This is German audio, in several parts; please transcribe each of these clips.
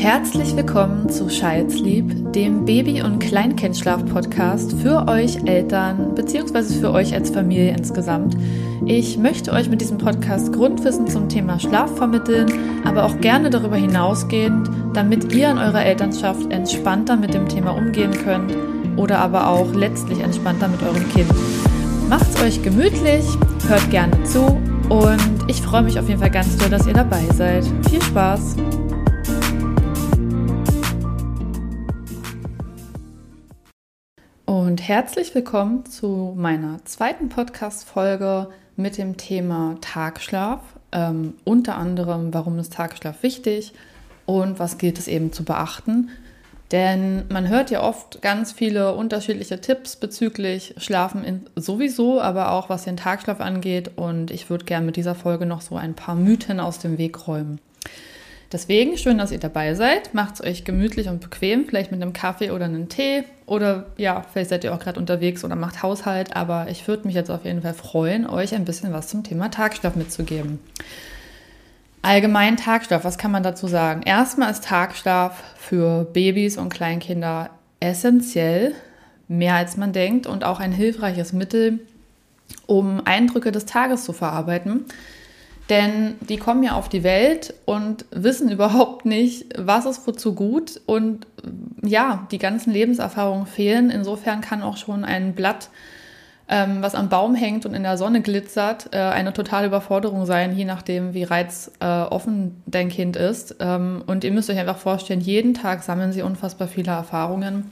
Herzlich willkommen zu Scheidlieb, dem Baby- und Kleinkindschlaf-Podcast für euch Eltern bzw. für euch als Familie insgesamt. Ich möchte euch mit diesem Podcast Grundwissen zum Thema Schlaf vermitteln, aber auch gerne darüber hinausgehend, damit ihr in eurer Elternschaft entspannter mit dem Thema umgehen könnt oder aber auch letztlich entspannter mit eurem Kind. Macht's euch gemütlich, hört gerne zu und ich freue mich auf jeden Fall ganz doll, dass ihr dabei seid. Viel Spaß! Herzlich willkommen zu meiner zweiten Podcast-Folge mit dem Thema Tagschlaf. Ähm, unter anderem, warum ist Tagschlaf wichtig und was gilt es eben zu beachten. Denn man hört ja oft ganz viele unterschiedliche Tipps bezüglich Schlafen sowieso, aber auch was den Tagschlaf angeht. Und ich würde gerne mit dieser Folge noch so ein paar Mythen aus dem Weg räumen. Deswegen schön, dass ihr dabei seid. Macht es euch gemütlich und bequem, vielleicht mit einem Kaffee oder einem Tee. Oder ja, vielleicht seid ihr auch gerade unterwegs oder macht Haushalt. Aber ich würde mich jetzt auf jeden Fall freuen, euch ein bisschen was zum Thema Tagschlaf mitzugeben. Allgemein Tagschlaf, was kann man dazu sagen? Erstmal ist Tagschlaf für Babys und Kleinkinder essentiell, mehr als man denkt und auch ein hilfreiches Mittel, um Eindrücke des Tages zu verarbeiten. Denn die kommen ja auf die Welt und wissen überhaupt nicht, was ist wozu gut. Und ja, die ganzen Lebenserfahrungen fehlen. Insofern kann auch schon ein Blatt, ähm, was am Baum hängt und in der Sonne glitzert, äh, eine totale Überforderung sein, je nachdem, wie reizoffen äh, dein Kind ist. Ähm, und ihr müsst euch einfach vorstellen, jeden Tag sammeln sie unfassbar viele Erfahrungen.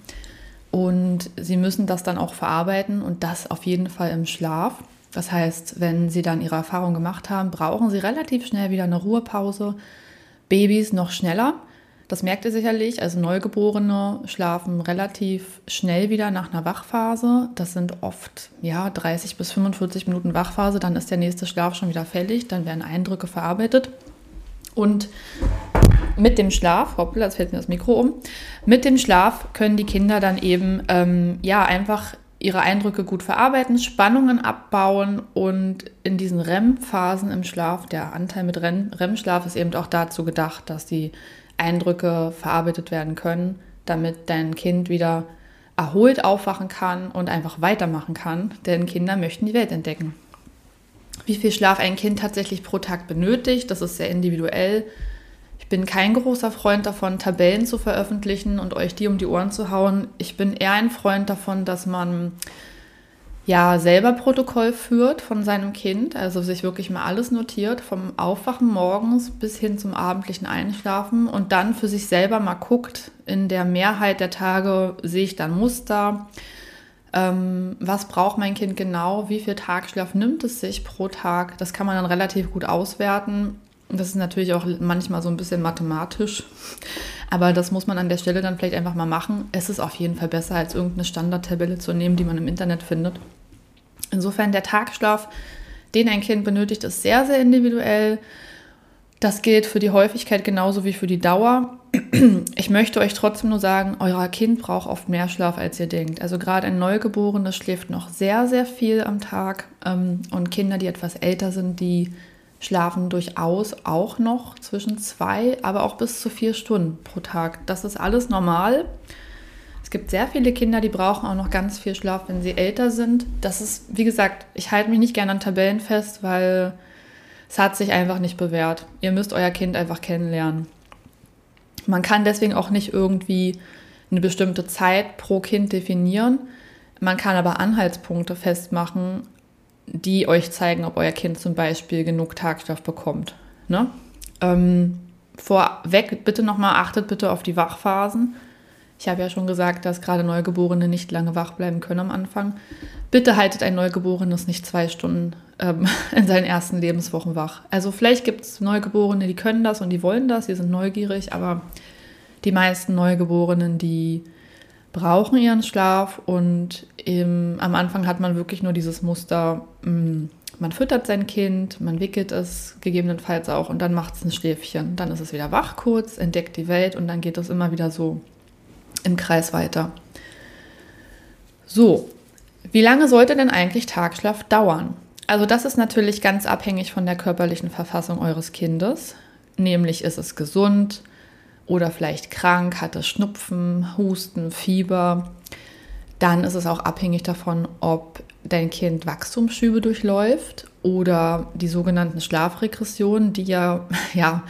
Und sie müssen das dann auch verarbeiten und das auf jeden Fall im Schlaf. Das heißt, wenn Sie dann Ihre Erfahrung gemacht haben, brauchen Sie relativ schnell wieder eine Ruhepause. Babys noch schneller. Das merkt ihr sicherlich. Also Neugeborene schlafen relativ schnell wieder nach einer Wachphase. Das sind oft ja 30 bis 45 Minuten Wachphase. Dann ist der nächste Schlaf schon wieder fällig. Dann werden Eindrücke verarbeitet. Und mit dem Schlaf, hoppla, jetzt fällt mir das Mikro um. Mit dem Schlaf können die Kinder dann eben ähm, ja einfach ihre Eindrücke gut verarbeiten, Spannungen abbauen und in diesen REM-Phasen im Schlaf, der Anteil mit REM-Schlaf ist eben auch dazu gedacht, dass die Eindrücke verarbeitet werden können, damit dein Kind wieder erholt aufwachen kann und einfach weitermachen kann, denn Kinder möchten die Welt entdecken. Wie viel Schlaf ein Kind tatsächlich pro Tag benötigt, das ist sehr individuell. Bin kein großer Freund davon, Tabellen zu veröffentlichen und euch die um die Ohren zu hauen. Ich bin eher ein Freund davon, dass man ja selber Protokoll führt von seinem Kind, also sich wirklich mal alles notiert, vom Aufwachen morgens bis hin zum abendlichen Einschlafen und dann für sich selber mal guckt, in der Mehrheit der Tage sehe ich dann Muster, ähm, was braucht mein Kind genau, wie viel Tagschlaf nimmt es sich pro Tag, das kann man dann relativ gut auswerten das ist natürlich auch manchmal so ein bisschen mathematisch, aber das muss man an der Stelle dann vielleicht einfach mal machen. Es ist auf jeden Fall besser, als irgendeine Standardtabelle zu nehmen, die man im Internet findet. Insofern der Tagschlaf, den ein Kind benötigt, ist sehr, sehr individuell. Das gilt für die Häufigkeit genauso wie für die Dauer. Ich möchte euch trotzdem nur sagen, euer Kind braucht oft mehr Schlaf, als ihr denkt. Also gerade ein Neugeborenes schläft noch sehr, sehr viel am Tag. Ähm, und Kinder, die etwas älter sind, die schlafen durchaus auch noch zwischen zwei, aber auch bis zu vier Stunden pro Tag. Das ist alles normal. Es gibt sehr viele Kinder, die brauchen auch noch ganz viel Schlaf, wenn sie älter sind. Das ist, wie gesagt, ich halte mich nicht gerne an Tabellen fest, weil es hat sich einfach nicht bewährt. Ihr müsst euer Kind einfach kennenlernen. Man kann deswegen auch nicht irgendwie eine bestimmte Zeit pro Kind definieren. Man kann aber Anhaltspunkte festmachen, die euch zeigen, ob euer Kind zum Beispiel genug Tagstoff bekommt. Ne? Ähm, vorweg bitte nochmal, achtet bitte auf die Wachphasen. Ich habe ja schon gesagt, dass gerade Neugeborene nicht lange wach bleiben können am Anfang. Bitte haltet ein Neugeborenes nicht zwei Stunden ähm, in seinen ersten Lebenswochen wach. Also vielleicht gibt es Neugeborene, die können das und die wollen das, die sind neugierig, aber die meisten Neugeborenen, die brauchen ihren Schlaf und im, am Anfang hat man wirklich nur dieses Muster, mh, mm, man füttert sein Kind, man wickelt es gegebenenfalls auch und dann macht es ein Schläfchen. Dann ist es wieder wach kurz, entdeckt die Welt und dann geht es immer wieder so im Kreis weiter. So, wie lange sollte denn eigentlich Tagschlaf dauern? Also das ist natürlich ganz abhängig von der körperlichen Verfassung eures Kindes. Nämlich ist es gesund, oder vielleicht krank, hatte Schnupfen, Husten, Fieber, dann ist es auch abhängig davon, ob dein Kind Wachstumsschübe durchläuft oder die sogenannten Schlafregressionen, die ja, ja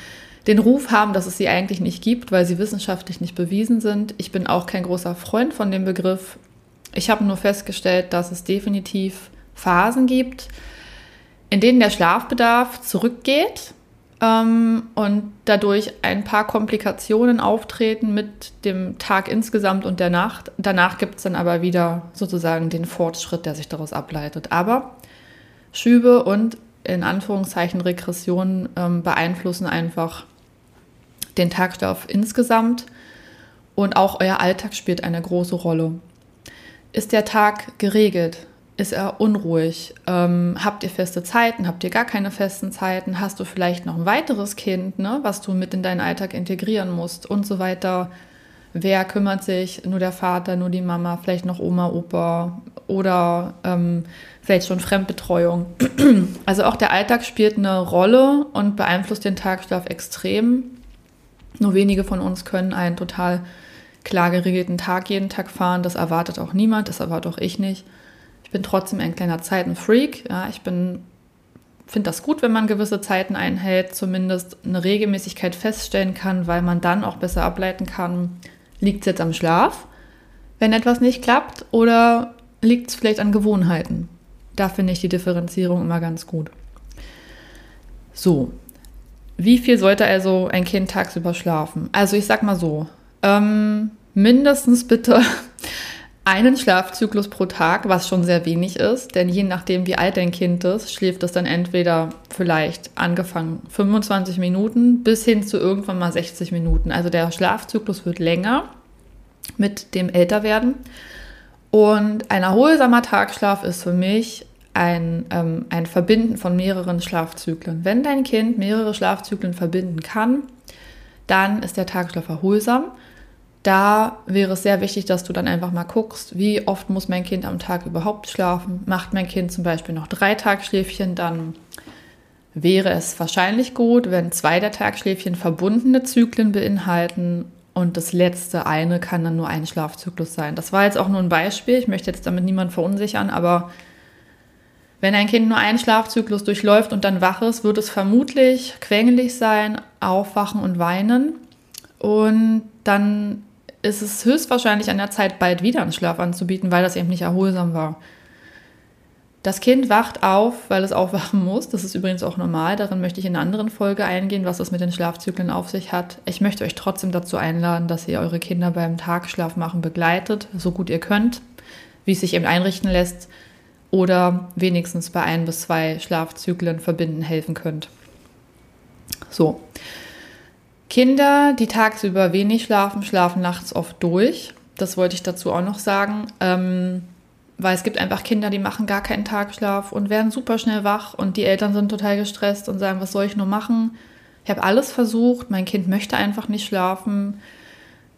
den Ruf haben, dass es sie eigentlich nicht gibt, weil sie wissenschaftlich nicht bewiesen sind. Ich bin auch kein großer Freund von dem Begriff. Ich habe nur festgestellt, dass es definitiv Phasen gibt, in denen der Schlafbedarf zurückgeht ähm, und dadurch ein paar Komplikationen auftreten mit dem Tag insgesamt und der Nacht. Danach gibt es dann aber wieder sozusagen den Fortschritt, der sich daraus ableitet. Aber Schübe und in Anführungszeichen Regressionen ähm, beeinflussen einfach den Tagschlaf insgesamt und auch euer Alltag spielt eine große Rolle. Ist der Tag geregelt? Ist er unruhig? Ähm, habt ihr feste Zeiten? Habt ihr gar keine festen Zeiten? Hast du vielleicht noch ein weiteres Kind, ne, was du mit in deinen Alltag integrieren musst und so weiter? Wer kümmert sich? Nur der Vater, nur die Mama, vielleicht noch Oma, Opa oder ähm, vielleicht schon Fremdbetreuung. Also auch der Alltag spielt eine Rolle und beeinflusst den Tagschlaf extrem. Nur wenige von uns können einen total klar geregelten Tag jeden Tag fahren. Das erwartet auch niemand, das erwartet auch ich nicht. Ich bin trotzdem ein kleiner Zeitenfreak. Ja, ich bin finde das gut, wenn man gewisse Zeiten einhält, zumindest eine Regelmäßigkeit feststellen kann, weil man dann auch besser ableiten kann, liegt es jetzt am Schlaf, wenn etwas nicht klappt, oder liegt es vielleicht an Gewohnheiten. Da finde ich die Differenzierung immer ganz gut. So, wie viel sollte also ein Kind tagsüber schlafen? Also ich sag mal so, ähm, mindestens bitte einen Schlafzyklus pro Tag, was schon sehr wenig ist, denn je nachdem, wie alt dein Kind ist, schläft es dann entweder vielleicht angefangen 25 Minuten bis hin zu irgendwann mal 60 Minuten. Also der Schlafzyklus wird länger mit dem Älterwerden. Und ein erholsamer Tagschlaf ist für mich ein, ähm, ein Verbinden von mehreren Schlafzyklen. Wenn dein Kind mehrere Schlafzyklen verbinden kann, dann ist der Tagschlaf erholsam da wäre es sehr wichtig, dass du dann einfach mal guckst, wie oft muss mein Kind am Tag überhaupt schlafen. Macht mein Kind zum Beispiel noch drei Tagschläfchen, dann wäre es wahrscheinlich gut, wenn zwei der Tagschläfchen verbundene Zyklen beinhalten und das letzte eine kann dann nur ein Schlafzyklus sein. Das war jetzt auch nur ein Beispiel. Ich möchte jetzt damit niemanden verunsichern, aber wenn ein Kind nur einen Schlafzyklus durchläuft und dann wach ist, wird es vermutlich quengelig sein, aufwachen und weinen. Und dann ist es höchstwahrscheinlich an der Zeit, bald wieder einen Schlaf anzubieten, weil das eben nicht erholsam war. Das Kind wacht auf, weil es aufwachen muss. Das ist übrigens auch normal. Darin möchte ich in einer anderen Folge eingehen, was das mit den Schlafzyklen auf sich hat. Ich möchte euch trotzdem dazu einladen, dass ihr eure Kinder beim Tagschlaf machen begleitet, so gut ihr könnt, wie es sich eben einrichten lässt, oder wenigstens bei ein bis zwei Schlafzyklen verbinden helfen könnt. So. Kinder, die tagsüber wenig schlafen, schlafen nachts oft durch. Das wollte ich dazu auch noch sagen. Ähm, weil es gibt einfach Kinder, die machen gar keinen Tagschlaf und werden super schnell wach und die Eltern sind total gestresst und sagen, was soll ich nur machen? Ich habe alles versucht, mein Kind möchte einfach nicht schlafen.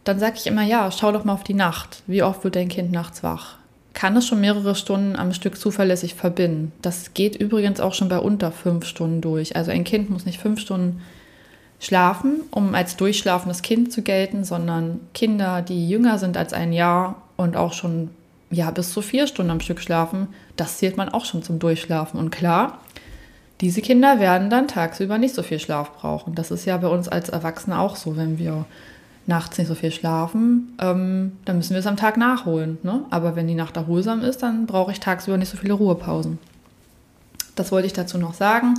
Dann sage ich immer, ja, schau doch mal auf die Nacht. Wie oft wird dein Kind nachts wach? Kann es schon mehrere Stunden am Stück zuverlässig verbinden? Das geht übrigens auch schon bei unter fünf Stunden durch. Also ein Kind muss nicht fünf Stunden schlafen, um als durchschlafendes Kind zu gelten, sondern Kinder, die jünger sind als ein Jahr und auch schon ja, bis zu vier Stunden am Stück schlafen, das zählt man auch schon zum Durchschlafen. Und klar, diese Kinder werden dann tagsüber nicht so viel Schlaf brauchen. Das ist ja bei uns als Erwachsene auch so, wenn wir nachts nicht so viel schlafen, ähm, dann müssen wir es am Tag nachholen. Ne? Aber wenn die Nacht erholsam ist, dann brauche ich tagsüber nicht so viele Ruhepausen. Das wollte ich dazu noch sagen.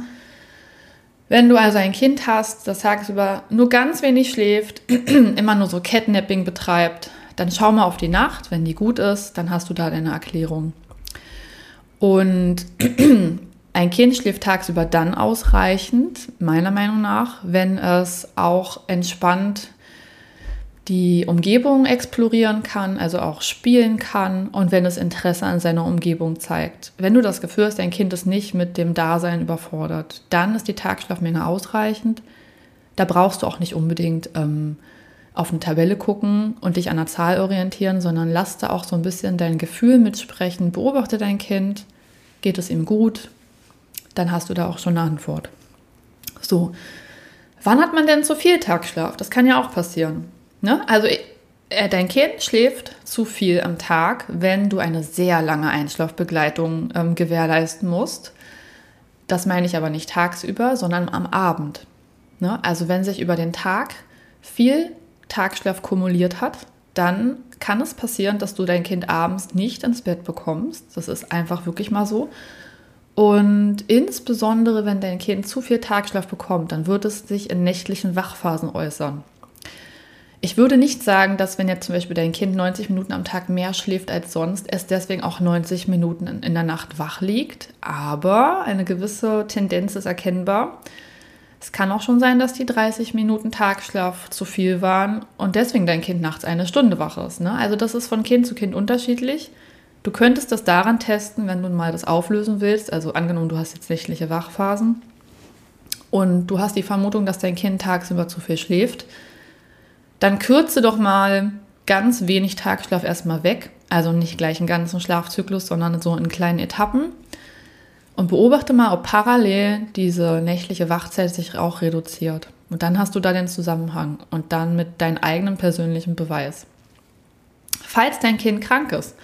Wenn du also ein Kind hast, das tagsüber nur ganz wenig schläft, immer nur so Catnapping betreibt, dann schau mal auf die Nacht. Wenn die gut ist, dann hast du da deine Erklärung. Und ein Kind schläft tagsüber dann ausreichend, meiner Meinung nach, wenn es auch entspannt die Umgebung explorieren kann, also auch spielen kann und wenn es Interesse an seiner Umgebung zeigt. Wenn du das Gefühl hast, dein Kind ist nicht mit dem Dasein überfordert, dann ist die Tagschlafmenge ausreichend. Da brauchst du auch nicht unbedingt ähm, auf eine Tabelle gucken und dich an der Zahl orientieren, sondern lass da auch so ein bisschen dein Gefühl mitsprechen. Beobachte dein Kind, geht es ihm gut, dann hast du da auch schon eine Antwort. So, Wann hat man denn zu viel Tagschlaf? Das kann ja auch passieren. Ne? Also äh, dein Kind schläft zu viel am Tag, wenn du eine sehr lange Einschlafbegleitung ähm, gewährleisten musst. Das meine ich aber nicht tagsüber, sondern am Abend. Ne? Also wenn sich über den Tag viel Tagschlaf kumuliert hat, dann kann es passieren, dass du dein Kind abends nicht ins Bett bekommst. Das ist einfach wirklich mal so. Und insbesondere, wenn dein Kind zu viel Tagschlaf bekommt, dann wird es sich in nächtlichen Wachphasen äußern. Ich würde nicht sagen, dass wenn jetzt zum Beispiel dein Kind 90 Minuten am Tag mehr schläft als sonst, es deswegen auch 90 Minuten in der Nacht wach liegt, aber eine gewisse Tendenz ist erkennbar. Es kann auch schon sein, dass die 30 Minuten Tagschlaf zu viel waren und deswegen dein Kind nachts eine Stunde wach ist. Ne? Also das ist von Kind zu Kind unterschiedlich. Du könntest das daran testen, wenn du mal das auflösen willst. Also angenommen, du hast jetzt nächtliche Wachphasen und du hast die Vermutung, dass dein Kind tagsüber zu viel schläft dann kürze doch mal ganz wenig Tagschlaf erstmal weg. Also nicht gleich einen ganzen Schlafzyklus, sondern so in kleinen Etappen. Und beobachte mal, ob parallel diese nächtliche Wachzeit sich auch reduziert. Und dann hast du da den Zusammenhang und dann mit deinem eigenen persönlichen Beweis. Falls dein Kind krank ist,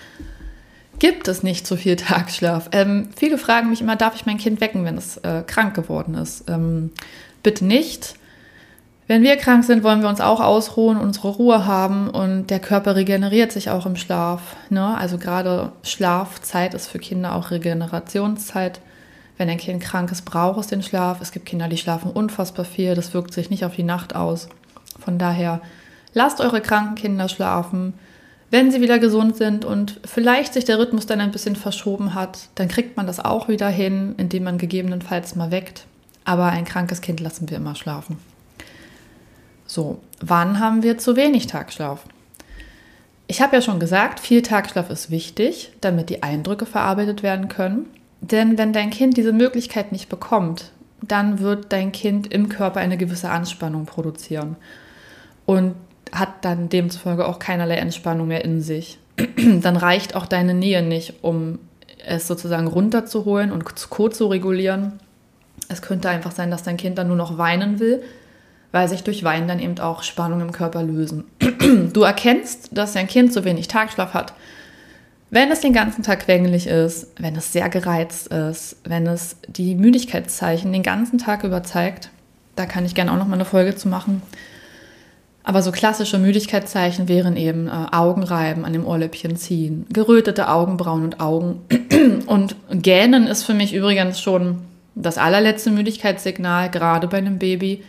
gibt es nicht so viel Tagschlaf. Ähm, viele fragen mich immer, darf ich mein Kind wecken, wenn es äh, krank geworden ist? Ähm, bitte nicht. Wenn wir krank sind, wollen wir uns auch ausruhen, unsere Ruhe haben und der Körper regeneriert sich auch im Schlaf. Ne? Also gerade Schlafzeit ist für Kinder auch Regenerationszeit. Wenn ein Kind krank ist, braucht es den Schlaf. Es gibt Kinder, die schlafen unfassbar viel. Das wirkt sich nicht auf die Nacht aus. Von daher lasst eure kranken Kinder schlafen. Wenn sie wieder gesund sind und vielleicht sich der Rhythmus dann ein bisschen verschoben hat, dann kriegt man das auch wieder hin, indem man gegebenenfalls mal weckt. Aber ein krankes Kind lassen wir immer schlafen. So, wann haben wir zu wenig Tagschlaf? Ich habe ja schon gesagt, viel Tagschlaf ist wichtig, damit die Eindrücke verarbeitet werden können. Denn wenn dein Kind diese Möglichkeit nicht bekommt, dann wird dein Kind im Körper eine gewisse Anspannung produzieren und hat dann demzufolge auch keinerlei Entspannung mehr in sich. dann reicht auch deine Nähe nicht, um es sozusagen runterzuholen und kurz zu regulieren. Es könnte einfach sein, dass dein Kind dann nur noch weinen will, weil sich durch Wein dann eben auch Spannungen im Körper lösen. Du erkennst, dass dein Kind zu wenig Tagschlaf hat, wenn es den ganzen Tag quengelig ist, wenn es sehr gereizt ist, wenn es die Müdigkeitszeichen den ganzen Tag über zeigt. Da kann ich gerne auch noch mal eine Folge zu machen. Aber so klassische Müdigkeitszeichen wären eben äh, Augenreiben an dem Ohrläppchen ziehen, gerötete Augenbrauen und Augen. und Gähnen ist für mich übrigens schon das allerletzte Müdigkeitssignal, gerade bei einem Baby.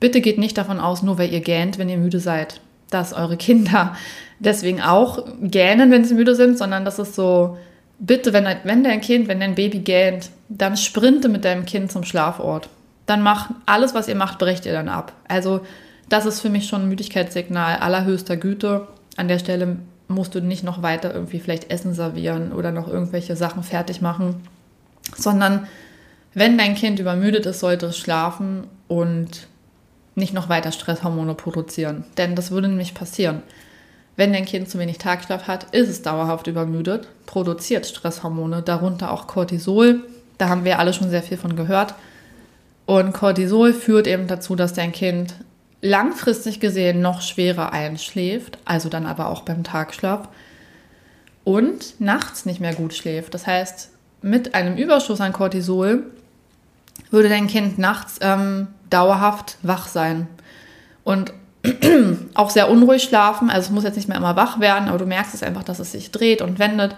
Bitte geht nicht davon aus, nur weil ihr gähnt, wenn ihr müde seid, dass eure Kinder deswegen auch gähnen, wenn sie müde sind, sondern das ist so, bitte, wenn, wenn dein Kind, wenn dein Baby gähnt, dann sprinte mit deinem Kind zum Schlafort. Dann macht alles, was ihr macht, brecht ihr dann ab. Also das ist für mich schon ein Müdigkeitssignal allerhöchster Güte. An der Stelle musst du nicht noch weiter irgendwie vielleicht Essen servieren oder noch irgendwelche Sachen fertig machen, sondern wenn dein Kind übermüdet ist, sollte es schlafen und nicht noch weiter Stresshormone produzieren. Denn das würde nämlich passieren. Wenn dein Kind zu wenig Tagschlaf hat, ist es dauerhaft übermüdet, produziert Stresshormone, darunter auch Cortisol. Da haben wir alle schon sehr viel von gehört. Und Cortisol führt eben dazu, dass dein Kind langfristig gesehen noch schwerer einschläft, also dann aber auch beim Tagschlaf und nachts nicht mehr gut schläft. Das heißt, mit einem Überschuss an Cortisol würde dein Kind nachts ähm, dauerhaft wach sein. Und auch sehr unruhig schlafen. Also es muss jetzt nicht mehr immer wach werden, aber du merkst es einfach, dass es sich dreht und wendet.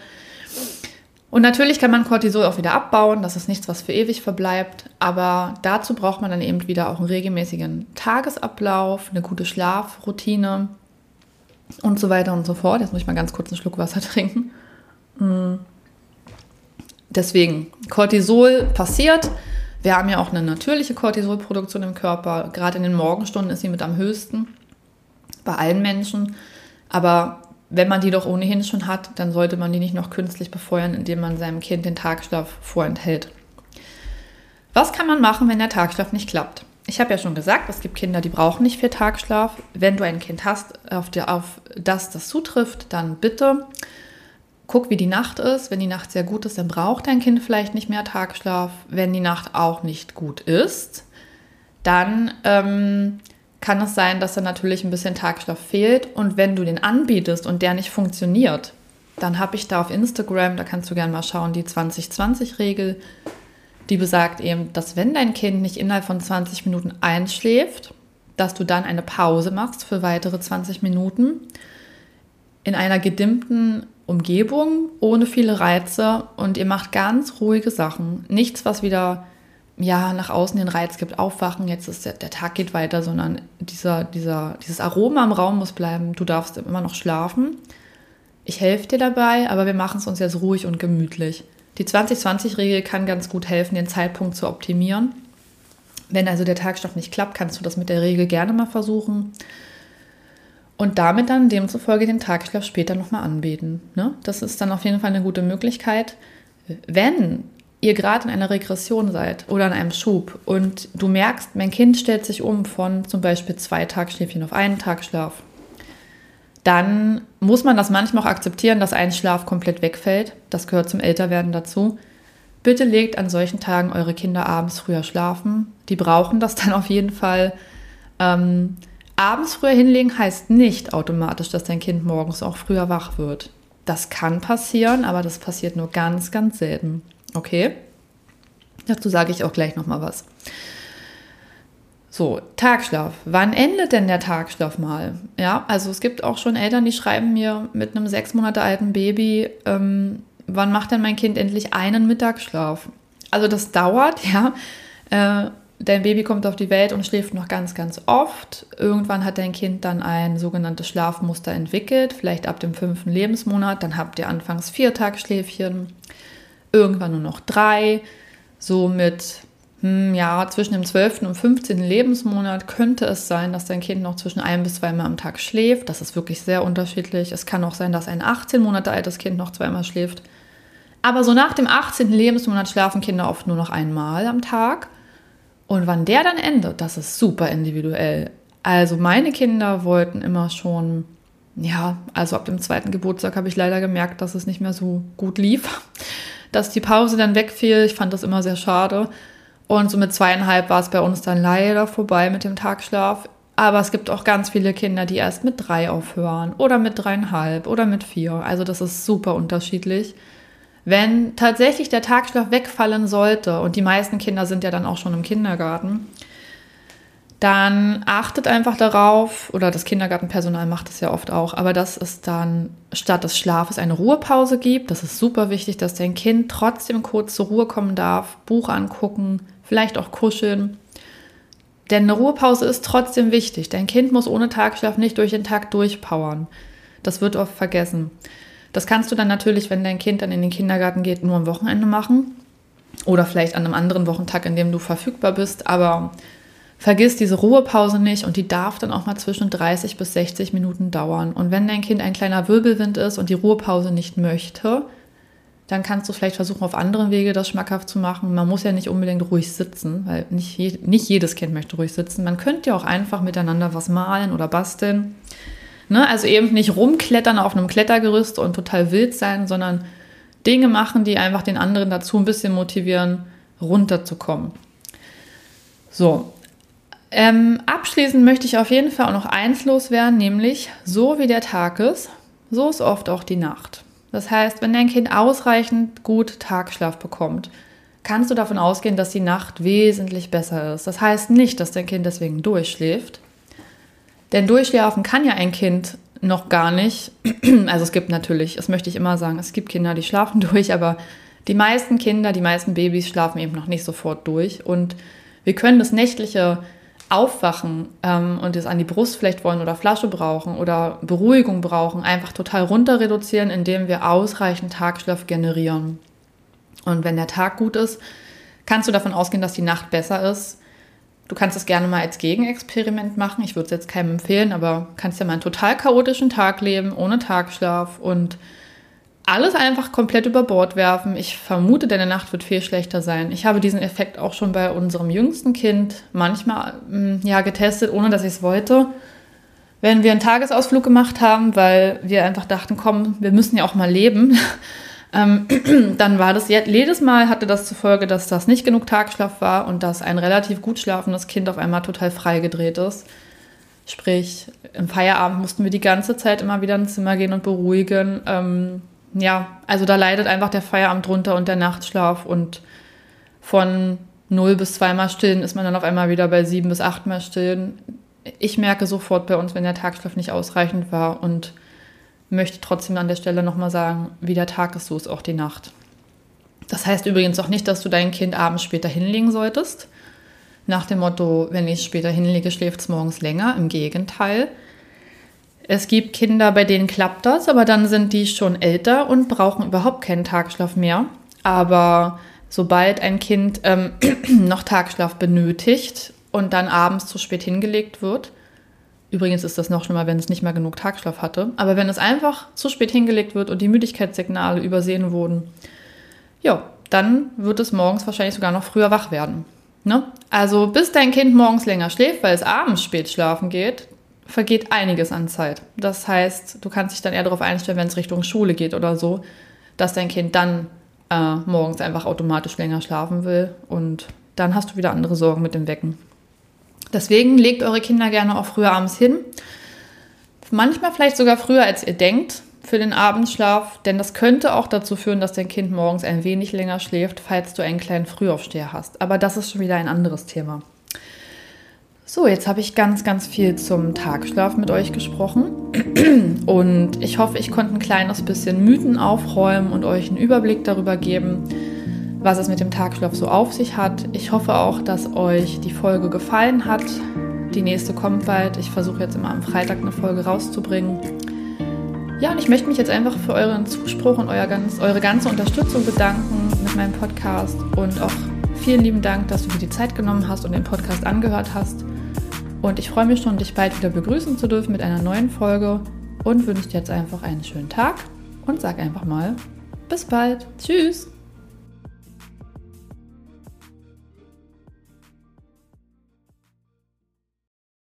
Und natürlich kann man Cortisol auch wieder abbauen. Das ist nichts, was für ewig verbleibt. Aber dazu braucht man dann eben wieder auch einen regelmäßigen Tagesablauf, eine gute Schlafroutine und so weiter und so fort. Jetzt muss ich mal ganz kurz einen Schluck Wasser trinken. Mm. Deswegen, Cortisol passiert wir haben ja auch eine natürliche Cortisolproduktion im Körper. Gerade in den Morgenstunden ist sie mit am höchsten bei allen Menschen. Aber wenn man die doch ohnehin schon hat, dann sollte man die nicht noch künstlich befeuern, indem man seinem Kind den Tagschlaf vorenthält. Was kann man machen, wenn der Tagschlaf nicht klappt? Ich habe ja schon gesagt, es gibt Kinder, die brauchen nicht viel Tagschlaf. Wenn du ein Kind hast, auf, die, auf das das zutrifft, dann bitte guck, wie die Nacht ist. Wenn die Nacht sehr gut ist, dann braucht dein Kind vielleicht nicht mehr Tagschlaf. Wenn die Nacht auch nicht gut ist, dann ähm, kann es sein, dass da natürlich ein bisschen Tagschlaf fehlt. Und wenn du den anbietest und der nicht funktioniert, dann habe ich da auf Instagram, da kannst du gerne mal schauen, die 2020-Regel, die besagt eben, dass wenn dein Kind nicht innerhalb von 20 Minuten einschläft, dass du dann eine Pause machst für weitere 20 Minuten in einer gedimmten Umgebung, ohne viele Reize und ihr macht ganz ruhige Sachen. Nichts, was wieder ja, nach außen den Reiz gibt, aufwachen, jetzt ist der, der Tag geht weiter, sondern dieser, dieser, dieses Aroma im Raum muss bleiben. Du darfst immer noch schlafen. Ich helfe dir dabei, aber wir machen es uns jetzt ruhig und gemütlich. Die 20-20-Regel kann ganz gut helfen, den Zeitpunkt zu optimieren. Wenn also der Tagstoff nicht klappt, kannst du das mit der Regel gerne mal versuchen. Und damit dann demzufolge den Tagschlaf später nochmal anbeten. Ne? Das ist dann auf jeden Fall eine gute Möglichkeit. Wenn ihr gerade in einer Regression seid oder in einem Schub und du merkst, mein Kind stellt sich um von zum Beispiel zwei Tagschläfchen auf einen Tagschlaf, dann muss man das manchmal auch akzeptieren, dass ein Schlaf komplett wegfällt. Das gehört zum Älterwerden dazu. Bitte legt an solchen Tagen eure Kinder abends früher schlafen. Die brauchen das dann auf jeden Fall. Ähm, abends früher hinlegen heißt nicht automatisch, dass dein Kind morgens auch früher wach wird. Das kann passieren, aber das passiert nur ganz, ganz selten. Okay? Dazu sage ich auch gleich nochmal was. So, Tagschlaf. Wann endet denn der Tagschlaf mal? Ja, also es gibt auch schon Eltern, die schreiben mir mit einem sechs Monate alten Baby, ähm, wann macht denn mein Kind endlich einen Mittagsschlaf? Also das dauert, ja. Äh, dein Baby kommt auf die Welt und schläft noch ganz, ganz oft. Irgendwann hat dein Kind dann ein sogenanntes Schlafmuster entwickelt, vielleicht ab dem fünften Lebensmonat. Dann habt ihr anfangs vier Tagschläfchen irgendwann nur noch drei. So mit, hm, ja, zwischen dem 12. und 15. Lebensmonat könnte es sein, dass dein Kind noch zwischen ein bis zweimal am Tag schläft. Das ist wirklich sehr unterschiedlich. Es kann auch sein, dass ein 18 Monate altes Kind noch zweimal schläft. Aber so nach dem 18. Lebensmonat schlafen Kinder oft nur noch einmal am Tag. Und wann der dann endet, das ist super individuell. Also meine Kinder wollten immer schon, ja, also ab dem zweiten Geburtstag habe ich leider gemerkt, dass es nicht mehr so gut lief dass die Pause dann wegfiel. Ich fand das immer sehr schade. Und so mit zweieinhalb war es bei uns dann leider vorbei mit dem Tagschlaf. Aber es gibt auch ganz viele Kinder, die erst mit drei aufhören oder mit dreieinhalb oder mit vier. Also das ist super unterschiedlich. Wenn tatsächlich der Tagschlaf wegfallen sollte, und die meisten Kinder sind ja dann auch schon im Kindergarten, dann achtet einfach darauf, oder das Kindergartenpersonal macht es ja oft auch, aber dass es dann statt des Schlafes eine Ruhepause gibt. Das ist super wichtig, dass dein Kind trotzdem kurz zur Ruhe kommen darf, Buch angucken, vielleicht auch kuscheln. Denn eine Ruhepause ist trotzdem wichtig. Dein Kind muss ohne Tagschlaf nicht durch den Tag durchpowern. Das wird oft vergessen. Das kannst du dann natürlich, wenn dein Kind dann in den Kindergarten geht, nur am Wochenende machen. Oder vielleicht an einem anderen Wochentag, in dem du verfügbar bist. Aber Vergiss diese Ruhepause nicht und die darf dann auch mal zwischen 30 bis 60 Minuten dauern. Und wenn dein Kind ein kleiner Wirbelwind ist und die Ruhepause nicht möchte, dann kannst du vielleicht versuchen, auf anderen Wege das schmackhaft zu machen. Man muss ja nicht unbedingt ruhig sitzen, weil nicht, nicht jedes Kind möchte ruhig sitzen. Man könnte ja auch einfach miteinander was malen oder basteln. Ne? Also eben nicht rumklettern auf einem Klettergerüst und total wild sein, sondern Dinge machen, die einfach den anderen dazu ein bisschen motivieren, runterzukommen. So, ähm, abschließend möchte ich auf jeden Fall auch noch eins loswerden, nämlich so wie der Tag ist, so ist oft auch die Nacht. Das heißt, wenn dein Kind ausreichend gut Tagschlaf bekommt, kannst du davon ausgehen, dass die Nacht wesentlich besser ist. Das heißt nicht, dass dein Kind deswegen durchschläft. Denn durchschlafen kann ja ein Kind noch gar nicht. Also es gibt natürlich, das möchte ich immer sagen, es gibt Kinder, die schlafen durch, aber die meisten Kinder, die meisten Babys schlafen eben noch nicht sofort durch. Und wir können das nächtliche aufwachen ähm, und es an die Brust vielleicht wollen oder Flasche brauchen oder Beruhigung brauchen, einfach total runter reduzieren, indem wir ausreichend Tagschlaf generieren. Und wenn der Tag gut ist, kannst du davon ausgehen, dass die Nacht besser ist. Du kannst es gerne mal als Gegenexperiment machen. Ich würde es jetzt keinem empfehlen, aber kannst ja mal einen total chaotischen Tag leben, ohne Tagschlaf und alles einfach komplett über Bord werfen. Ich vermute, deine Nacht wird viel schlechter sein. Ich habe diesen Effekt auch schon bei unserem jüngsten Kind manchmal mm, ja, getestet, ohne dass ich es wollte. Wenn wir einen Tagesausflug gemacht haben, weil wir einfach dachten, komm, wir müssen ja auch mal leben. Ähm, dann war das jedes Mal hatte das zur Folge, dass das nicht genug Tagschlaf war und dass ein relativ gut schlafendes Kind auf einmal total freigedreht ist. Sprich, im Feierabend mussten wir die ganze Zeit immer wieder ins Zimmer gehen und beruhigen. Ähm, ja, also da leidet einfach der Feierabend drunter und der Nachtschlaf und von 0 bis 2 Mal stillen ist man dann auf einmal wieder bei 7 bis 8 Mal stillen. Ich merke sofort bei uns, wenn der Tagschlaf nicht ausreichend war und möchte trotzdem an der Stelle nochmal sagen, wie der Tag ist, so ist auch die Nacht. Das heißt übrigens auch nicht, dass du dein Kind abends später hinlegen solltest. Nach dem Motto, wenn ich es später hinlege, schläft es morgens länger. Im Gegenteil. Es gibt Kinder, bei denen klappt das, aber dann sind die schon älter und brauchen überhaupt keinen Tagschlaf mehr. Aber sobald ein Kind ähm, noch Tagschlaf benötigt und dann abends zu spät hingelegt wird, übrigens ist das noch schlimmer, wenn es nicht mehr genug Tagschlaf hatte, aber wenn es einfach zu spät hingelegt wird und die Müdigkeitssignale übersehen wurden, ja, dann wird es morgens wahrscheinlich sogar noch früher wach werden. Ne? Also bis dein Kind morgens länger schläft, weil es abends spät schlafen geht, vergeht einiges an Zeit. Das heißt, du kannst dich dann eher darauf einstellen, wenn es Richtung Schule geht oder so, dass dein Kind dann äh, morgens einfach automatisch länger schlafen will und dann hast du wieder andere Sorgen mit dem Wecken. Deswegen legt eure Kinder gerne auch früher abends hin. Manchmal vielleicht sogar früher, als ihr denkt für den Abendschlaf, denn das könnte auch dazu führen, dass dein Kind morgens ein wenig länger schläft, falls du einen kleinen Frühaufsteher hast. Aber das ist schon wieder ein anderes Thema. So, jetzt habe ich ganz, ganz viel zum Tagschlaf mit euch gesprochen. Und ich hoffe, ich konnte ein kleines bisschen Mythen aufräumen und euch einen Überblick darüber geben, was es mit dem Tagschlaf so auf sich hat. Ich hoffe auch, dass euch die Folge gefallen hat. Die nächste kommt bald. Ich versuche jetzt immer am Freitag eine Folge rauszubringen. Ja, und ich möchte mich jetzt einfach für euren Zuspruch und euer ganz, eure ganze Unterstützung bedanken mit meinem Podcast und auch vielen lieben Dank, dass du dir die Zeit genommen hast und den Podcast angehört hast. Und ich freue mich schon, dich bald wieder begrüßen zu dürfen mit einer neuen Folge und wünsche dir jetzt einfach einen schönen Tag und sag einfach mal bis bald. Tschüss.